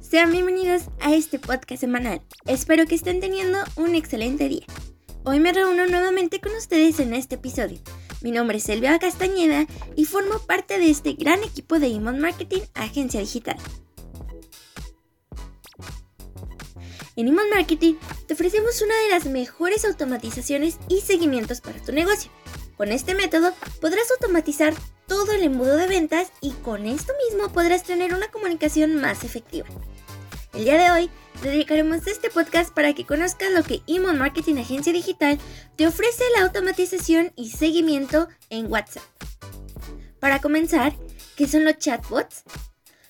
Sean bienvenidos a este podcast semanal. Espero que estén teniendo un excelente día. Hoy me reúno nuevamente con ustedes en este episodio. Mi nombre es Silvia Castañeda y formo parte de este gran equipo de Email Marketing Agencia Digital. En Email Marketing te ofrecemos una de las mejores automatizaciones y seguimientos para tu negocio. Con este método podrás automatizar todo el embudo de ventas y con esto mismo podrás tener una comunicación más efectiva. El día de hoy dedicaremos este podcast para que conozcas lo que Email Marketing Agencia Digital te ofrece la automatización y seguimiento en WhatsApp. Para comenzar, ¿qué son los chatbots?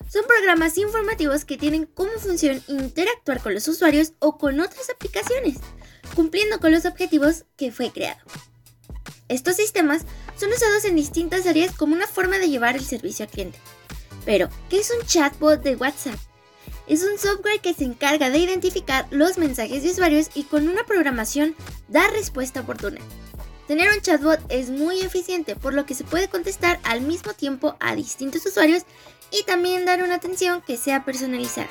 Son programas informativos que tienen como función interactuar con los usuarios o con otras aplicaciones, cumpliendo con los objetivos que fue creado. Estos sistemas son usados en distintas áreas como una forma de llevar el servicio al cliente. Pero, ¿qué es un chatbot de WhatsApp? es un software que se encarga de identificar los mensajes de usuarios y con una programación da respuesta oportuna. Tener un chatbot es muy eficiente, por lo que se puede contestar al mismo tiempo a distintos usuarios y también dar una atención que sea personalizada.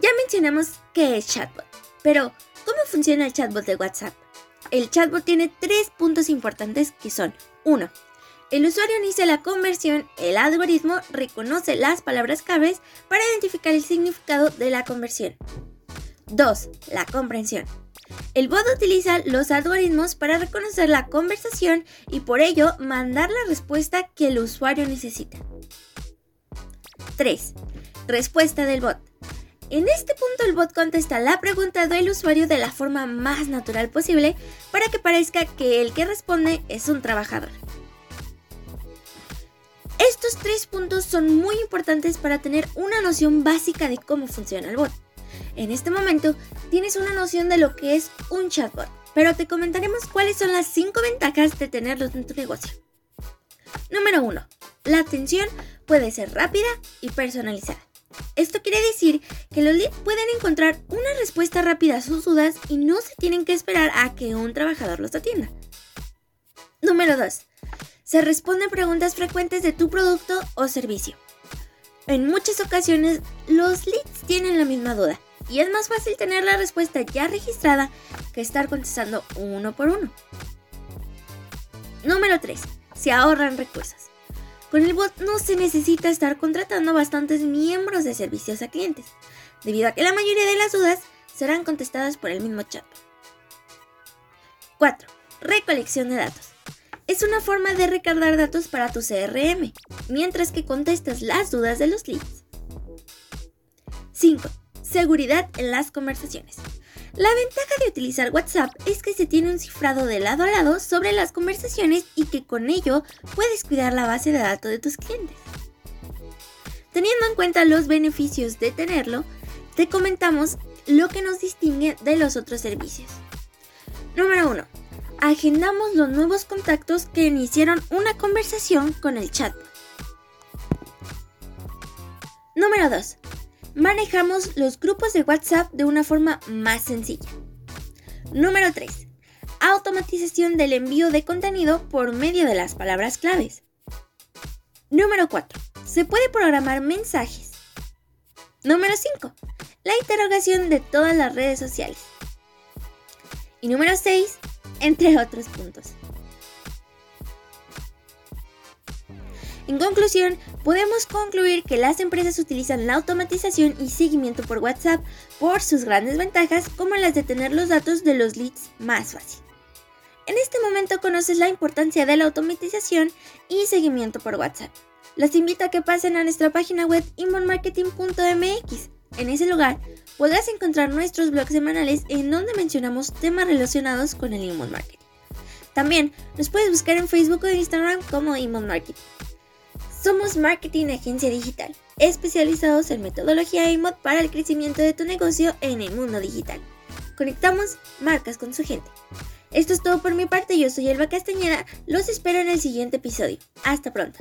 Ya mencionamos qué es chatbot, pero ¿cómo funciona el chatbot de WhatsApp? El chatbot tiene tres puntos importantes que son 1. El usuario inicia la conversión, el algoritmo reconoce las palabras claves para identificar el significado de la conversión. 2. La comprensión. El bot utiliza los algoritmos para reconocer la conversación y por ello mandar la respuesta que el usuario necesita. 3. Respuesta del bot. En este punto el bot contesta la pregunta del usuario de la forma más natural posible para que parezca que el que responde es un trabajador. Estos tres puntos son muy importantes para tener una noción básica de cómo funciona el bot. En este momento tienes una noción de lo que es un chatbot, pero te comentaremos cuáles son las 5 ventajas de tenerlos en tu negocio. Número 1. La atención puede ser rápida y personalizada. Esto quiere decir que los leads pueden encontrar una respuesta rápida a sus dudas y no se tienen que esperar a que un trabajador los atienda. Número 2. Se responden preguntas frecuentes de tu producto o servicio. En muchas ocasiones los leads tienen la misma duda y es más fácil tener la respuesta ya registrada que estar contestando uno por uno. Número 3. Se ahorran recursos. Con el bot no se necesita estar contratando bastantes miembros de servicios a clientes, debido a que la mayoría de las dudas serán contestadas por el mismo chat. 4. Recolección de datos. Es una forma de recargar datos para tu CRM, mientras que contestas las dudas de los leads. 5. Seguridad en las conversaciones. La ventaja de utilizar WhatsApp es que se tiene un cifrado de lado a lado sobre las conversaciones y que con ello puedes cuidar la base de datos de tus clientes. Teniendo en cuenta los beneficios de tenerlo, te comentamos lo que nos distingue de los otros servicios. Número 1. Agendamos los nuevos contactos que iniciaron una conversación con el chat. Número 2 manejamos los grupos de WhatsApp de una forma más sencilla. Número 3. Automatización del envío de contenido por medio de las palabras claves. Número 4. Se puede programar mensajes. Número 5. La interrogación de todas las redes sociales. Y número 6. Entre otros puntos. En conclusión, podemos concluir que las empresas utilizan la automatización y seguimiento por WhatsApp por sus grandes ventajas como las de tener los datos de los leads más fácil. En este momento conoces la importancia de la automatización y seguimiento por WhatsApp. Los invito a que pasen a nuestra página web inmonmarketing.mx. En ese lugar podrás encontrar nuestros blogs semanales en donde mencionamos temas relacionados con el inbound marketing. También nos puedes buscar en Facebook o Instagram como inbound marketing. Somos Marketing Agencia Digital, especializados en metodología IMOD para el crecimiento de tu negocio en el mundo digital. Conectamos marcas con su gente. Esto es todo por mi parte, yo soy Elba Castañeda, los espero en el siguiente episodio. Hasta pronto.